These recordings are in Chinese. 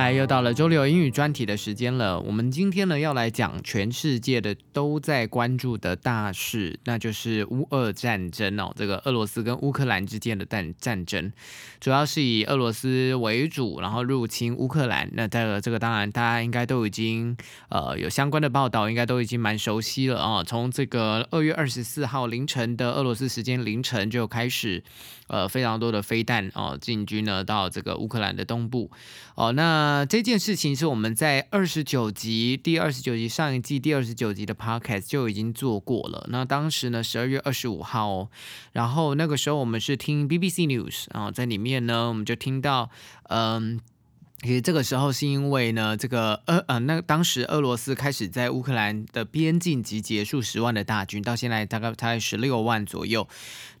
嗨，又到了周六英语专题的时间了。我们今天呢要来讲全世界的都在关注的大事，那就是乌俄战争哦。这个俄罗斯跟乌克兰之间的战战争，主要是以俄罗斯为主，然后入侵乌克兰。那这个这个当然大家应该都已经呃有相关的报道，应该都已经蛮熟悉了啊。从这个二月二十四号凌晨的俄罗斯时间凌晨就开始，呃非常多的飞弹哦进军呢到这个乌克兰的东部哦那。呃这件事情是我们在二十九集第二十九集上一季第二十九集的 podcast 就已经做过了。那当时呢，十二月二十五号，然后那个时候我们是听 BBC News 然后，在里面呢，我们就听到，嗯。其实这个时候是因为呢，这个呃呃，那当时俄罗斯开始在乌克兰的边境集结数十万的大军，到现在大概大概十六万左右。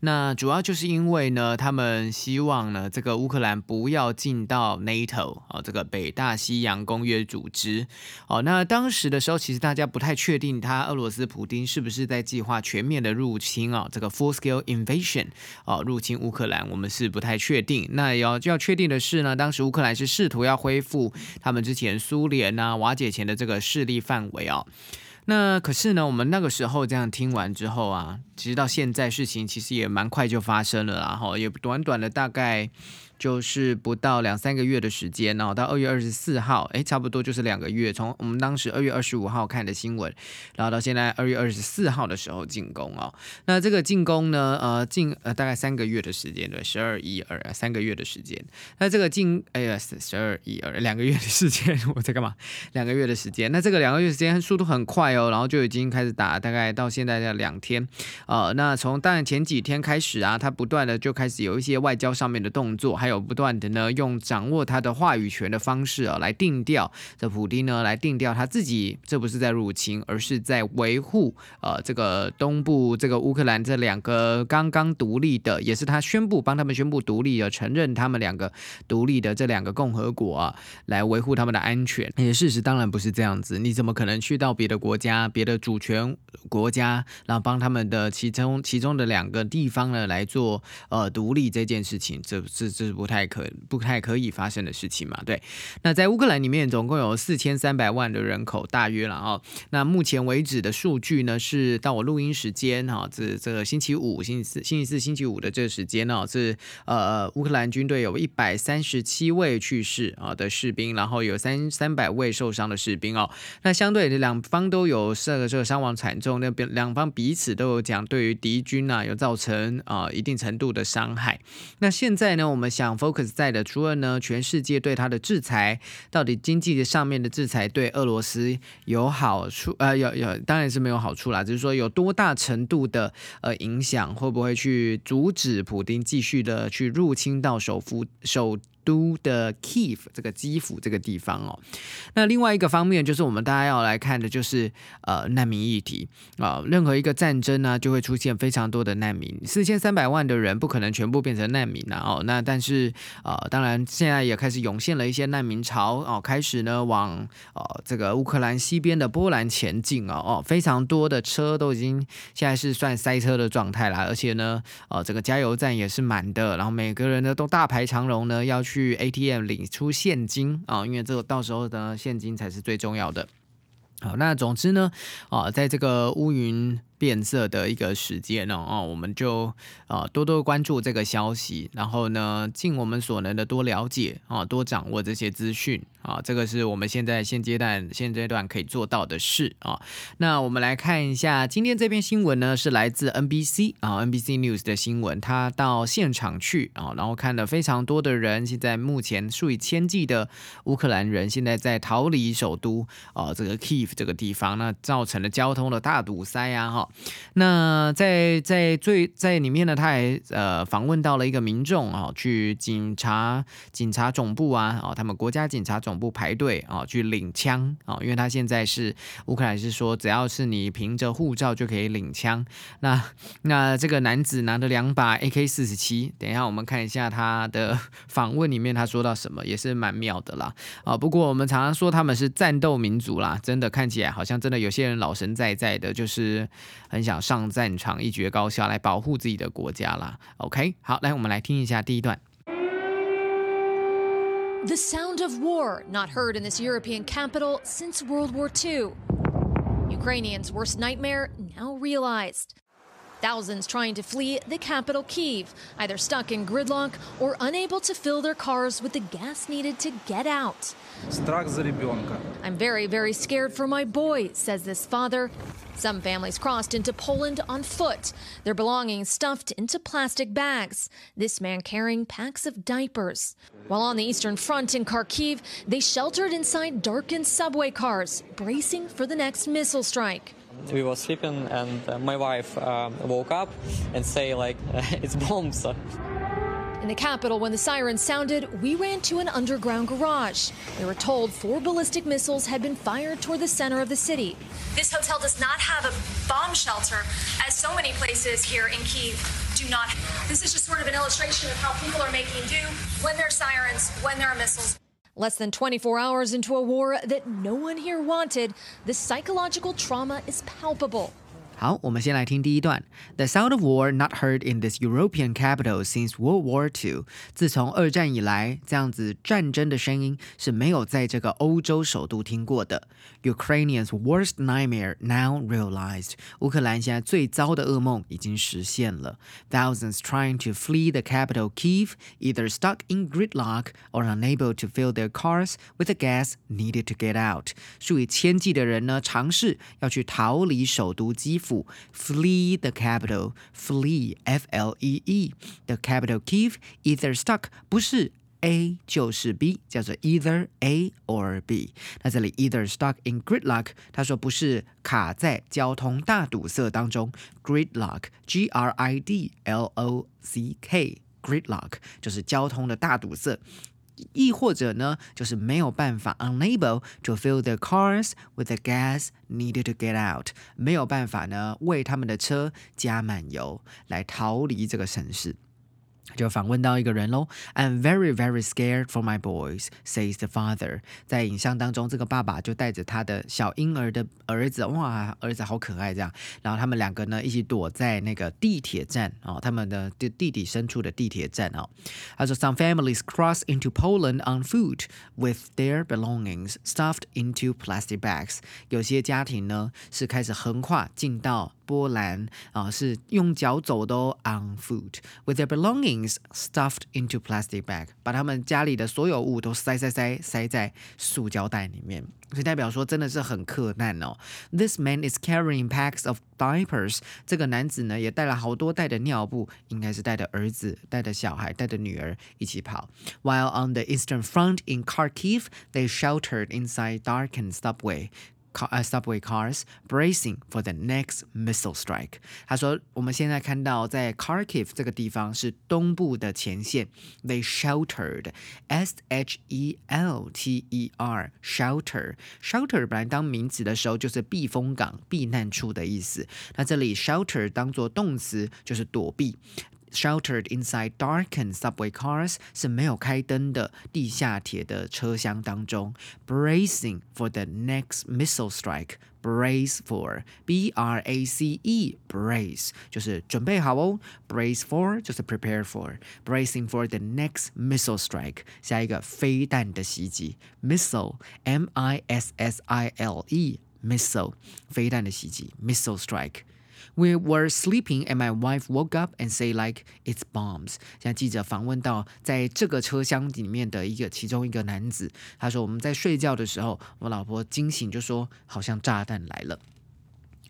那主要就是因为呢，他们希望呢，这个乌克兰不要进到 NATO 啊，这个北大西洋公约组织。哦，那当时的时候，其实大家不太确定他俄罗斯普丁是不是在计划全面的入侵啊，这个 full scale invasion 哦，入侵乌克兰，我们是不太确定。那要要确定的是呢，当时乌克兰是试图要。要恢复他们之前苏联啊瓦解前的这个势力范围啊，那可是呢，我们那个时候这样听完之后啊，其实到现在事情其实也蛮快就发生了，然后也短短的大概。就是不到两三个月的时间，然后到二月二十四号，哎，差不多就是两个月。从我们当时二月二十五号看的新闻，然后到现在二月二十四号的时候进攻哦。那这个进攻呢，呃，进呃大概三个月的时间，对，十二一二三个月的时间。那这个进哎呀，十二一二两个月的时间，我在干嘛？两个月的时间。那这个两个月时间速度很快哦，然后就已经开始打，大概到现在的两天。呃，那从当然前几天开始啊，他不断的就开始有一些外交上面的动作，还还有不断的呢，用掌握他的话语权的方式啊，来定调这普丁呢，来定调他自己，这不是在入侵，而是在维护呃这个东部这个乌克兰这两个刚刚独立的，也是他宣布帮他们宣布独立的，承认他们两个独立的这两个共和国啊，来维护他们的安全。而且事实当然不是这样子，你怎么可能去到别的国家、别的主权国家，然后帮他们的其中其中的两个地方呢来做呃独立这件事情？这这这。不太可不太可以发生的事情嘛？对，那在乌克兰里面总共有四千三百万的人口，大约了哦。那目前为止的数据呢，是到我录音时间哈，这这个星期五、星期四、星期四、星期五的这个时间呢，是呃乌克兰军队有一百三十七位去世啊的士兵，然后有三三百位受伤的士兵哦。那相对的两方都有这个这个伤亡惨重，那边两方彼此都有讲对于敌军啊有造成啊一定程度的伤害。那现在呢，我们想。Focus 在的，除了呢，全世界对它的制裁，到底经济的上面的制裁对俄罗斯有好处？呃，有有，当然是没有好处啦，只是说有多大程度的呃影响，会不会去阻止普丁继续的去入侵到首府首？都的 Kiev 这个基辅这个地方哦，那另外一个方面就是我们大家要来看的就是呃难民议题啊，任何一个战争呢就会出现非常多的难民，四千三百万的人不可能全部变成难民呐哦，那但是呃当然现在也开始涌现了一些难民潮哦，开始呢往呃这个乌克兰西边的波兰前进哦哦，非常多的车都已经现在是算塞车的状态啦，而且呢呃这个加油站也是满的，然后每个人呢都大排长龙呢要去。去 ATM 领出现金啊，因为这个到时候的，现金才是最重要的。好，那总之呢，啊，在这个乌云。变色的一个时间呢，哦，我们就啊多多关注这个消息，然后呢，尽我们所能的多了解啊，多掌握这些资讯啊，这个是我们现在现阶段现阶段可以做到的事啊。那我们来看一下今天这篇新闻呢，是来自 NBC 啊，NBC News 的新闻，他到现场去啊，然后看了非常多的人，现在目前数以千计的乌克兰人现在在逃离首都啊，这个 Kiev 这个地方，那造成了交通的大堵塞啊，哈。那在在最在里面呢，他还呃访问到了一个民众啊，去警察警察总部啊，哦，他们国家警察总部排队啊，去领枪啊，因为他现在是乌克兰是说，只要是你凭着护照就可以领枪。那 那这个男子拿着两把 AK 四十七，等一下我们看一下他的访问里面他说到什么，也是蛮妙的啦啊。不过我们常常说他们是战斗民族啦，真的看起来好像真的有些人老神在在的，就是很想上战场一决高下来保护自己的国家啦。OK，好，来我们来听一下第一段。The sound of war not heard in this European capital since World War II. Ukrainians' worst nightmare now realized. Thousands trying to flee the capital, Kiev, either stuck in gridlock or unable to fill their cars with the gas needed to get out. I'm very, very scared for my boy, says this father. Some families crossed into Poland on foot, their belongings stuffed into plastic bags. This man carrying packs of diapers. While on the Eastern Front in Kharkiv, they sheltered inside darkened subway cars, bracing for the next missile strike we were sleeping and uh, my wife uh, woke up and say like it's bombs In the capital, when the sirens sounded, we ran to an underground garage. We were told four ballistic missiles had been fired toward the center of the city. This hotel does not have a bomb shelter, as so many places here in Kiev do not. This is just sort of an illustration of how people are making do when there are sirens, when there are missiles. Less than 24 hours into a war that no one here wanted, the psychological trauma is palpable. 好，我们先来听第一段。The sound of war not heard in this European capital since World War II。自从二战以来，这样子战争的声音是没有在这个欧洲首都听过的。Ukrainians' worst nightmare now realized。乌克兰现在最糟的噩梦已经实现了。Thousands trying to flee the capital Kiev, either stuck in gridlock or unable to fill their cars with the gas needed to get out。数以千计的人呢，尝试要去逃离首都基辅。 flee the capital, flee F L E E the capital Kiev either stuck 不是 A 就是 B，叫做 either A or B。那这里 either stuck in gridlock，他说不是卡在交通大堵塞当中，gridlock，G R I D L O C K，gridlock 就是交通的大堵塞。 亦或者呢，就是没有办法 unable to fill their cars with the gas needed to get out，没有办法呢为他们的车加满油来逃离这个城市。就访问到一个人喽，I'm very very scared for my boys, says the father。在影像当中，这个爸爸就带着他的小婴儿的儿子，哇，儿子好可爱这样。然后他们两个呢，一起躲在那个地铁站哦，他们的地地底深处的地铁站哦。他说，Some families cross into Poland on foot with their belongings stuffed into plastic bags。有些家庭呢是开始横跨进到波兰啊，是用脚走的哦，on foot with their belongings stuffed into plastic bag，把他们家里的所有物都塞塞塞塞在塑胶袋里面，所以代表说真的是很困难哦。This man is carrying packs of diapers，这个男子呢也带了好多袋的尿布，应该是带着儿子、带着小孩、带着女儿一起跑。While on the eastern front in Kharkiv, they sheltered inside darkened subway. uh, subway cars bracing for the next missile strike。他说，我们现在看到在 Kharkiv 这个地方是东部的前线，they sheltered S H E L T E R shelter shelter 本来当名词的时候就是避风港、避难处的意思，那这里 shelter 当做动词就是躲避。 Sheltered inside darkened subway cars 是没有开灯的地下铁的车厢当中，bracing for the next missile strike。Brace for B R A C E brace 就是准备好哦，brace for 就是 prepare for bracing for the next missile strike 下一个飞弹的袭击，missile M I S S I L E missile 飞弹的袭击，missile strike。 We were sleeping, and my wife woke up and say like it's bombs。现在记者访问到在这个车厢里面的一个其中一个男子，他说我们在睡觉的时候，我老婆惊醒就说好像炸弹来了。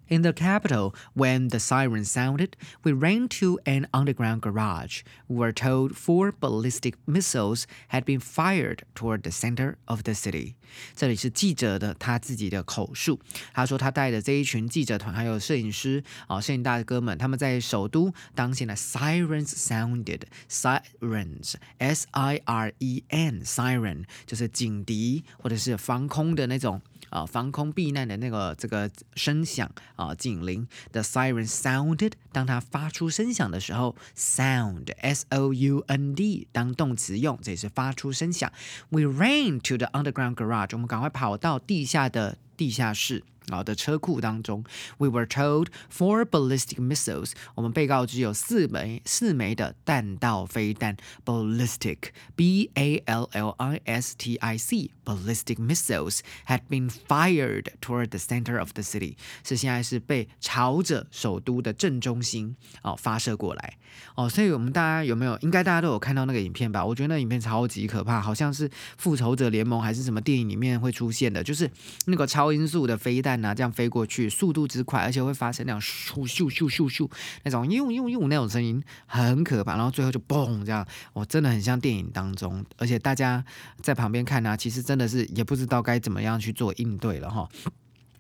In the capital, when the siren sounded, we ran to an underground garage. We were told four ballistic missiles had been fired toward the center of the city. 这里是记者的他自己的口述。他说他带着这一群记者团还有摄影师啊，摄影大哥们，他们在首都当现的 sirens sounded sirens s i r e n siren 就是警笛或者是防空的那种。 啊，防空避难的那个这个声响啊，警铃 the siren sounded，当它发出声响的时候，sound s o u n d 当动词用，这也是发出声响。We ran to the underground garage，我们赶快跑到地下的地下室。啊的车库当中，We were told four ballistic missiles。我们被告知有四枚四枚的弹道飞弹，ballistic，b a l l i s t i c，ballistic missiles had been fired toward the center of the city。是现在是被朝着首都的正中心哦发射过来哦。所以我们大家有没有？应该大家都有看到那个影片吧？我觉得那影片超级可怕，好像是复仇者联盟还是什么电影里面会出现的，就是那个超音速的飞弹。那这样飞过去，速度之快，而且会发生那种咻咻咻咻咻那种用用用那种声音，很可怕。然后最后就嘣这样，我真的很像电影当中。而且大家在旁边看呢，其实真的是也不知道该怎么样去做应对了哈。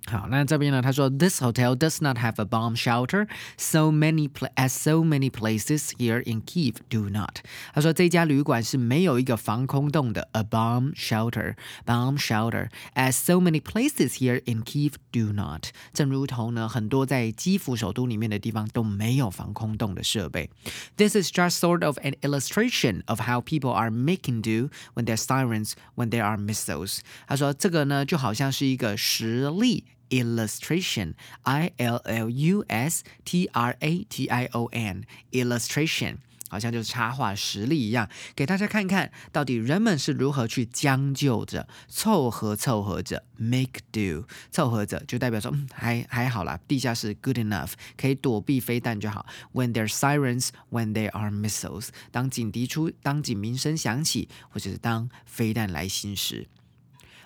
好，那这边呢？他说，This hotel does not have a bomb shelter. So many as so many places here in Kiev do not. 他说这家旅馆是没有一个防空洞的，a bomb shelter, bomb shelter. As so many places here in Kiev do not. 正如同呢，很多在基辅首都里面的地方都没有防空洞的设备。This is just sort of an illustration of how people are making do when there are sirens, when there are missiles. 他说这个呢，就好像是一个实例。 Illustration i l l u s t r a t i o n illustration 好像就是插画实例一样，给大家看看到底人们是如何去将就着、凑合凑合着 make do，凑合着就代表说嗯还还好啦，地下室 good enough 可以躲避飞弹就好。When there sirens, when there are missiles，当警笛出，当警鸣声响起，或者是当飞弹来袭时。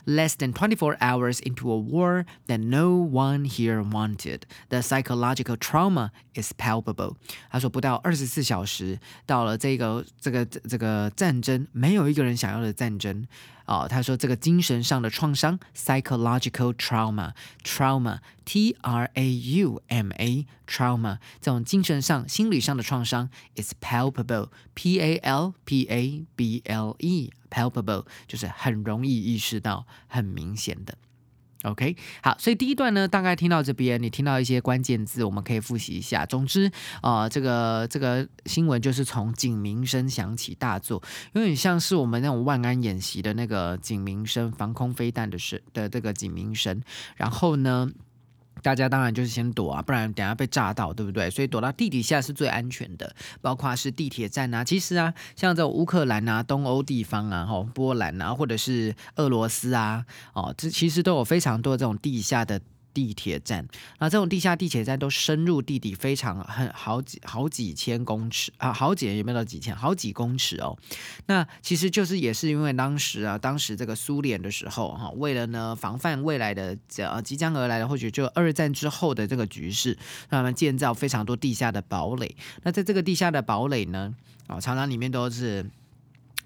less than 24 hours into a war that no one here wanted. The psychological trauma is palpable. 他说不到二十四小时，到了这个这个这个战争，没有一个人想要的战争。 哦，他说这个精神上的创伤 （psychological trauma），trauma，t r a u m a trauma，这种精神上、心理上的创伤 is palpable，p a l p a b l e，palpable 就是很容易意识到、很明显的。OK，好，所以第一段呢，大概听到这边，你听到一些关键字，我们可以复习一下。总之，呃，这个这个新闻就是从警鸣声响起大作，有点像是我们那种万安演习的那个警鸣声，防空飞弹的声的这个警鸣声，然后呢。大家当然就是先躲啊，不然等下被炸到，对不对？所以躲到地底下是最安全的，包括是地铁站啊。其实啊，像这种乌克兰啊、东欧地方啊、哈波兰啊，或者是俄罗斯啊，哦，这其实都有非常多这种地下的。地铁站，那这种地下地铁站都深入地底，非常很好几好几千公尺啊，好几有没有到几千？好几公尺哦。那其实就是也是因为当时啊，当时这个苏联的时候哈，为了呢防范未来的呃即将而来的或许就二战之后的这个局势，他们建造非常多地下的堡垒。那在这个地下的堡垒呢，啊，常常里面都是。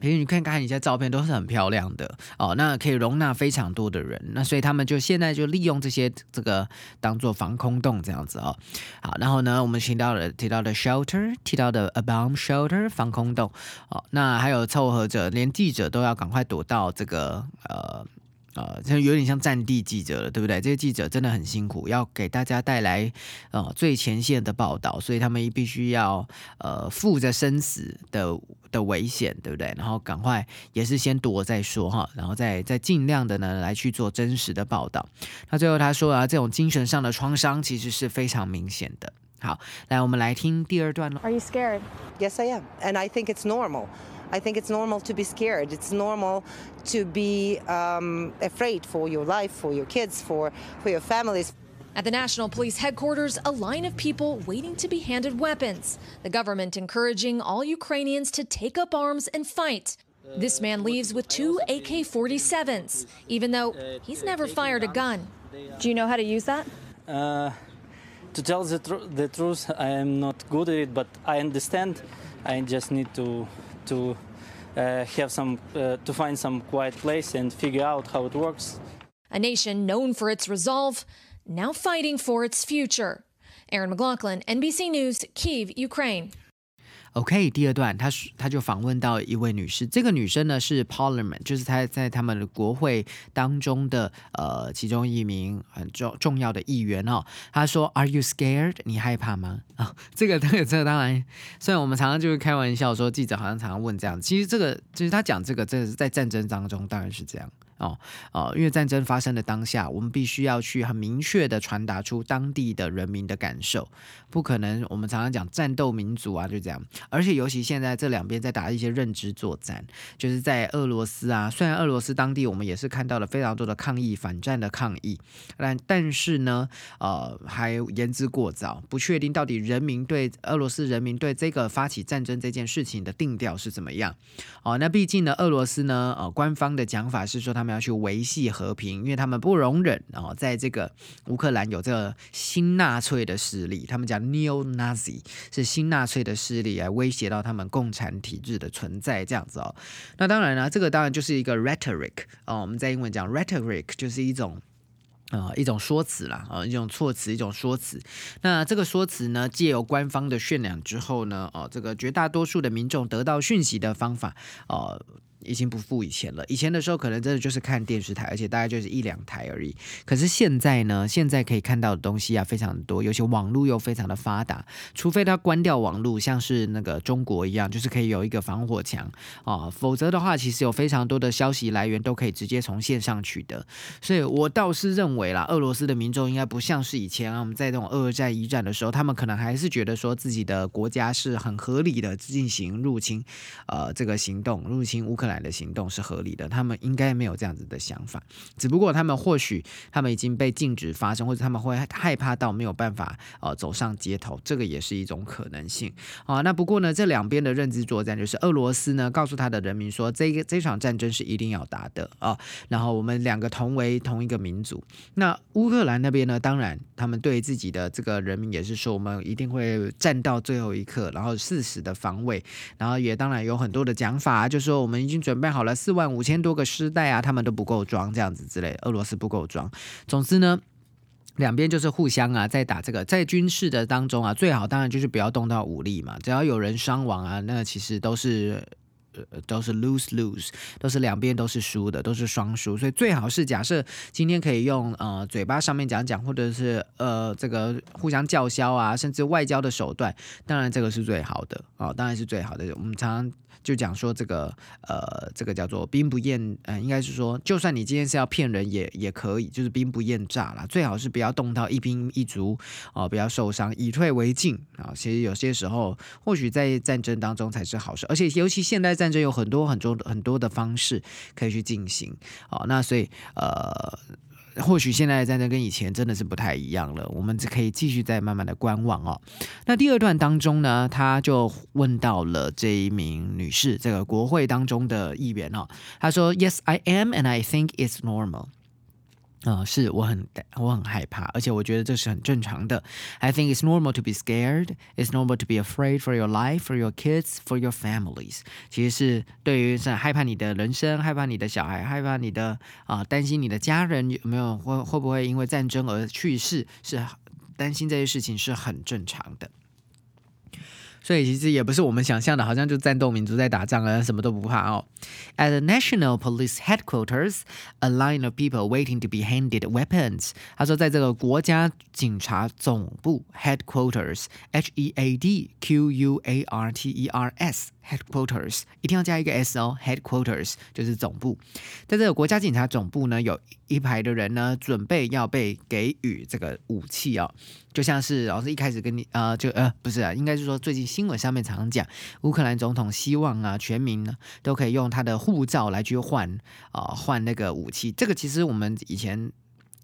因为你看看一下照片，都是很漂亮的哦，那可以容纳非常多的人，那所以他们就现在就利用这些这个当做防空洞这样子哦。好，然后呢，我们提到了提到的 shelter，提到的 a bomb shelter 防空洞哦，那还有凑合着，连记者都要赶快躲到这个呃。呃，像有点像战地记者了，对不对？这些记者真的很辛苦，要给大家带来呃最前线的报道，所以他们必须要呃负着生死的的危险，对不对？然后赶快也是先躲再说哈，然后再再尽量的呢来去做真实的报道。那最后他说啊，这种精神上的创伤其实是非常明显的。好，来我们来听第二段喽。Are you scared? Yes, I am, and I think it's normal. I think it's normal to be scared. It's normal to be um, afraid for your life, for your kids, for, for your families. At the National Police headquarters, a line of people waiting to be handed weapons. The government encouraging all Ukrainians to take up arms and fight. This man leaves with two AK 47s, even though he's never fired a gun. Do you know how to use that? Uh, to tell the, tr- the truth, I am not good at it, but I understand. I just need to to uh, have some uh, to find some quiet place and figure out how it works. A nation known for its resolve, now fighting for its future. Aaron McLaughlin, NBC News, Kiev, Ukraine. OK，第二段，他他就访问到一位女士，这个女生呢是 Parliament，就是她在他们的国会当中的呃其中一名很重重要的议员哦。她说：“Are you scared？你害怕吗？”啊，这个这个这个当然，虽然我们常常就是开玩笑说记者好像常常问这样，其实这个其实他讲这个，这是在战争当中当然是这样。哦哦，因为战争发生的当下，我们必须要去很明确的传达出当地的人民的感受，不可能我们常常讲战斗民族啊，就这样。而且尤其现在这两边在打一些认知作战，就是在俄罗斯啊，虽然俄罗斯当地我们也是看到了非常多的抗议、反战的抗议，但但是呢，呃，还言之过早，不确定到底人民对俄罗斯人民对这个发起战争这件事情的定调是怎么样。哦，那毕竟呢，俄罗斯呢，呃，官方的讲法是说他们要去维系和平，因为他们不容忍哦，在这个乌克兰有这个新纳粹的势力，他们讲 neo-Nazi 是新纳粹的势力来威胁到他们共产体制的存在，这样子哦。那当然了，这个当然就是一个 rhetoric 哦，我们在英文讲 rhetoric 就是一种。啊，一种说辞啦，啊，一种措辞，一种说辞。那这个说辞呢，借由官方的渲染之后呢，哦，这个绝大多数的民众得到讯息的方法，哦。已经不复以前了。以前的时候，可能真的就是看电视台，而且大概就是一两台而已。可是现在呢，现在可以看到的东西啊，非常多，尤其网络又非常的发达。除非他关掉网络，像是那个中国一样，就是可以有一个防火墙啊，否则的话，其实有非常多的消息来源都可以直接从线上取得。所以我倒是认为啦，俄罗斯的民众应该不像是以前啊，我们在这种二战、一战的时候，他们可能还是觉得说自己的国家是很合理的进行入侵，呃，这个行动入侵乌克兰。的行动是合理的，他们应该没有这样子的想法，只不过他们或许他们已经被禁止发生，或者他们会害怕到没有办法呃走上街头，这个也是一种可能性啊。那不过呢，这两边的认知作战就是俄罗斯呢告诉他的人民说，这个这场战争是一定要打的啊，然后我们两个同为同一个民族。那乌克兰那边呢，当然他们对自己的这个人民也是说，我们一定会战到最后一刻，然后誓死的防卫，然后也当然有很多的讲法，就说我们已经。准备好了四万五千多个尸袋啊，他们都不够装，这样子之类，俄罗斯不够装。总之呢，两边就是互相啊，在打这个，在军事的当中啊，最好当然就是不要动到武力嘛，只要有人伤亡啊，那其实都是呃。都是 lose lose，都是两边都是输的，都是双输，所以最好是假设今天可以用呃嘴巴上面讲讲，或者是呃这个互相叫嚣啊，甚至外交的手段，当然这个是最好的哦，当然是最好的。我们常常就讲说这个呃这个叫做兵不厌，呃应该是说，就算你今天是要骗人也也可以，就是兵不厌诈啦，最好是不要动到一兵一卒哦，不要受伤，以退为进啊。其实有些时候或许在战争当中才是好事，而且尤其现代。战争有很多很多很多的方式可以去进行，好，那所以呃，或许现在的战争跟以前真的是不太一样了，我们只可以继续再慢慢的观望哦。那第二段当中呢，他就问到了这一名女士，这个国会当中的议员哦，他说：“Yes, I am, and I think it's normal。”啊，是我很我很害怕，而且我觉得这是很正常的。I think it's normal to be scared. It's normal to be afraid for your life, for your kids, for your families. 其实是对于是害怕你的人生，害怕你的小孩，害怕你的啊，担心你的家人有没有会会不会因为战争而去世，是担心这些事情是很正常的。所以其实也不是我们想象的，好像就战斗民族在打仗啊，什么都不怕哦。At the National Police Headquarters, a line of people waiting to be handed weapons。他说，在这个国家警察总部 Headquarters，H E A D Q U A R T E R S。Headquarters 一定要加一个 s 哦，Headquarters 就是总部。在这个国家警察总部呢，有一排的人呢，准备要被给予这个武器哦，就像是老师一开始跟你呃，就呃不是啊，应该是说最近新闻上面常常讲，乌克兰总统希望啊，全民呢都可以用他的护照来去换啊换那个武器。这个其实我们以前。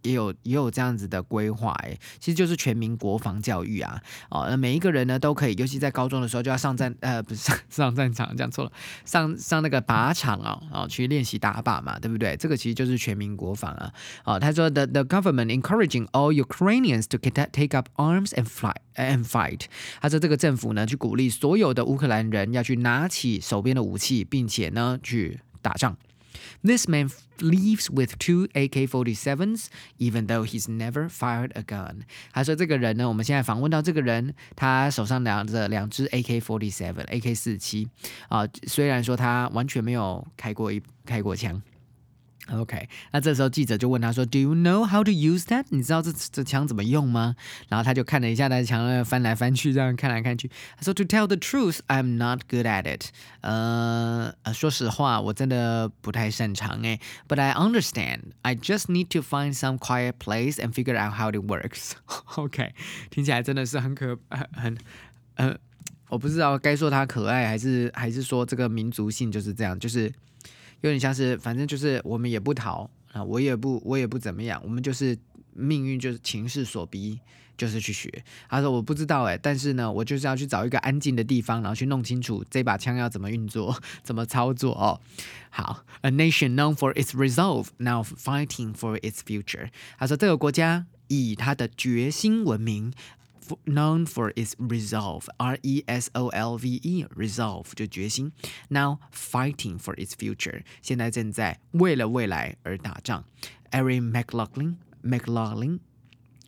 也有也有这样子的规划，哎，其实就是全民国防教育啊，哦，那每一个人呢都可以，尤其在高中的时候就要上战，呃，不是上上战场，讲错了，上上那个靶场啊，哦，去练习打靶嘛，对不对？这个其实就是全民国防啊，哦，他说 the the government encouraging all Ukrainians to take up arms and fly and fight，他说这个政府呢去鼓励所有的乌克兰人要去拿起手边的武器，并且呢去打仗。This man leaves with two ak forty seven even though he's never fired a gun。他说这个人呢，我们现在访问到这个人，他手上拿着两只 AK forty seven，AK 四七啊，虽然说他完全没有开过一开过枪。OK，那这时候记者就问他说：“Do you know how to use that？你知道这这枪怎么用吗？”然后他就看了一下他的枪，翻来翻去，这样看来看去。他说：“To tell the truth, I'm not good at it。”呃，说实话，我真的不太擅长诶。But I understand. I just need to find some quiet place and figure out how it works. OK，听起来真的是很可很很呃，我不知道该说他可爱，还是还是说这个民族性就是这样，就是。 有点像是，反正就是我们也不逃啊，我也不，我也不怎么样，我们就是命运就是情势所逼，就是去学。他说我不知道哎，但是呢，我就是要去找一个安静的地方，然后去弄清楚这把枪要怎么运作，怎么操作哦。好，A nation known for its resolve, now fighting for its future。他说这个国家以他的决心闻名。known for its resolve, R E S O L V E, resolve 就决心。Now fighting for its future，现在正在为了未来而打仗。Erin McLaughlin, McLaughlin，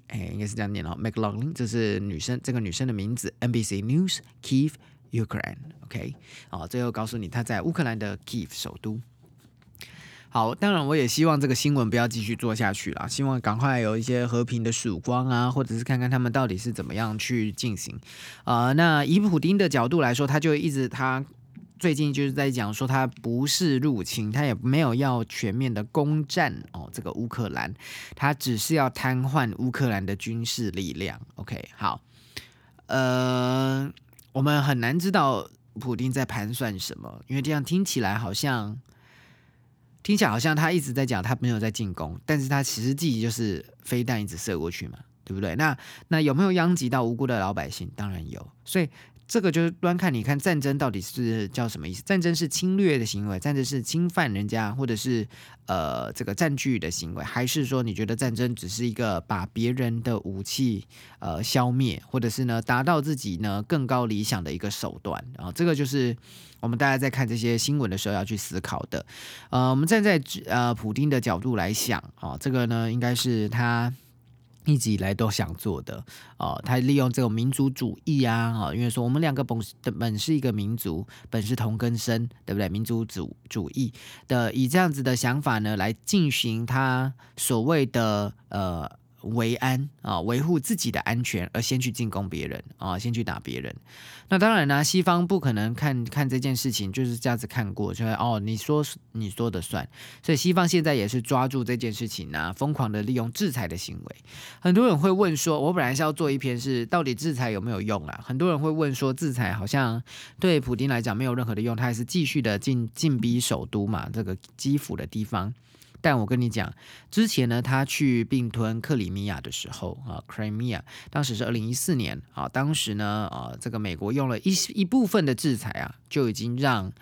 哎，应该是这样念哦，McLaughlin，这是女生，这个女生的名字。NBC News, Kiev, Ukraine。OK，好，最后告诉你，她在乌克兰的 Kiev 首都。 好，当然我也希望这个新闻不要继续做下去了，希望赶快有一些和平的曙光啊，或者是看看他们到底是怎么样去进行。呃，那以普丁的角度来说，他就一直他最近就是在讲说，他不是入侵，他也没有要全面的攻占哦这个乌克兰，他只是要瘫痪乌克兰的军事力量。OK，好，呃，我们很难知道普丁在盘算什么，因为这样听起来好像。听起来好像他一直在讲他没有在进攻，但是他其实自己就是飞弹一直射过去嘛，对不对？那那有没有殃及到无辜的老百姓？当然有，所以。这个就是端看，你看战争到底是叫什么意思？战争是侵略的行为，战争是侵犯人家，或者是呃这个占据的行为，还是说你觉得战争只是一个把别人的武器呃消灭，或者是呢达到自己呢更高理想的一个手段啊？这个就是我们大家在看这些新闻的时候要去思考的。呃，我们站在呃普丁的角度来想啊，这个呢应该是他。一直以来都想做的哦，他利用这种民族主义啊，啊，因为说我们两个本本是一个民族，本是同根生，对不对？民族主主义的以这样子的想法呢，来进行他所谓的呃。维安啊，维护自己的安全而先去进攻别人啊，先去打别人。那当然呢，西方不可能看看这件事情就是这样子看过，就哦，你说你说的算。所以西方现在也是抓住这件事情呢，疯狂的利用制裁的行为。很多人会问说，我本来是要做一篇是到底制裁有没有用啊？很多人会问说，制裁好像对普京来讲没有任何的用，他还是继续的进进逼首都嘛，这个基辅的地方。但我跟你讲，之前呢，他去并吞克里米亚的时候啊，Crimea，当时是二零一四年啊，当时呢，啊，这个美国用了一一部分的制裁啊，就已经让。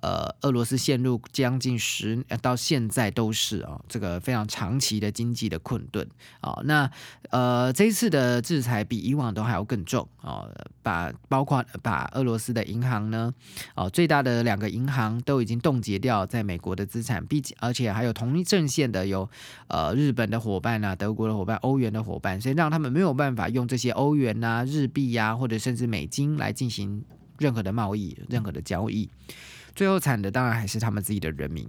呃，俄罗斯陷入将近十到现在都是啊，这个非常长期的经济的困顿啊。那呃，这一次的制裁比以往都还要更重啊，把包括把俄罗斯的银行呢，哦，最大的两个银行都已经冻结掉在美国的资产，毕竟而且还有同一阵线的有呃日本的伙伴啊，德国的伙伴，欧元的伙伴，所以让他们没有办法用这些欧元啊、日币呀，或者甚至美金来进行任何的贸易、任何的交易。最后惨的当然还是他们自己的人民，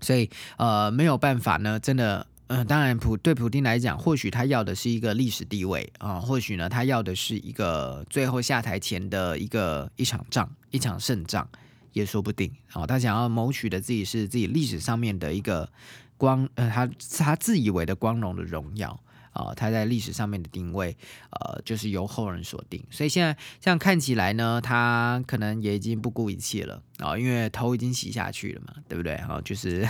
所以呃没有办法呢，真的，嗯，当然普对普丁来讲，或许他要的是一个历史地位啊，或许呢他要的是一个最后下台前的一个一场仗，一场胜仗也说不定啊，他想要谋取的自己是自己历史上面的一个光，呃，他他自以为的光荣的荣耀。啊，它在历史上面的定位，呃，就是由后人所定。所以现在这样看起来呢，他可能也已经不顾一切了啊，因为头已经洗下去了嘛，对不对？哈，就是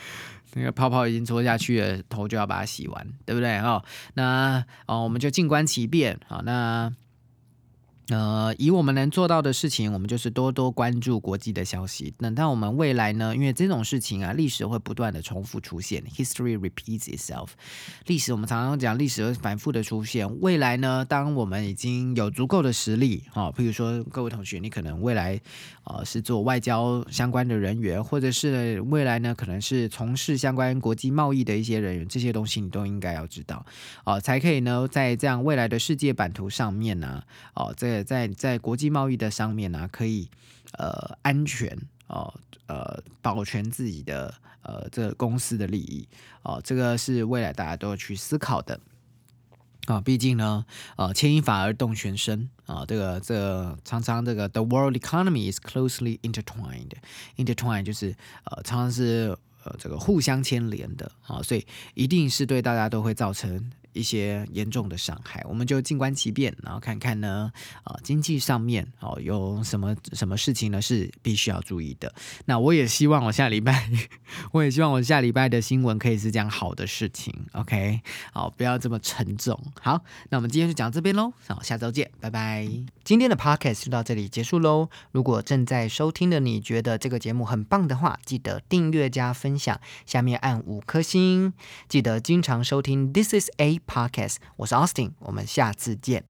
那个泡泡已经搓下去了，头就要把它洗完，对不对？哈，那哦，我们就静观其变啊，那。呃，以我们能做到的事情，我们就是多多关注国际的消息。等到我们未来呢，因为这种事情啊，历史会不断的重复出现，history repeats itself。历史我们常常讲，历史会反复的出现。未来呢，当我们已经有足够的实力，啊，譬如说各位同学，你可能未来呃是做外交相关的人员，或者是未来呢，可能是从事相关国际贸易的一些人员，这些东西你都应该要知道，哦，才可以呢，在这样未来的世界版图上面呢，哦，这。在在国际贸易的上面呢，可以呃安全哦呃保全自己的呃这公司的利益哦，这个是未来大家都要去思考的啊。毕竟呢，呃牵一发而动全身啊，这个这常常这个 the world economy is closely intertwined，intertwined 就是呃常常是呃这个互相牵连的啊，所以一定是对大家都会造成。一些严重的伤害，我们就静观其变，然后看看呢，啊，经济上面哦有什么什么事情呢是必须要注意的。那我也希望我下礼拜，我也希望我下礼拜的新闻可以是这样好的事情，OK，好，不要这么沉重。好，那我们今天就讲这边喽，好，下周见，拜拜。今天的 Podcast 就到这里结束喽。如果正在收听的你觉得这个节目很棒的话，记得订阅加分享，下面按五颗星，记得经常收听。This is a Podcast，我是 Austin，我们下次见。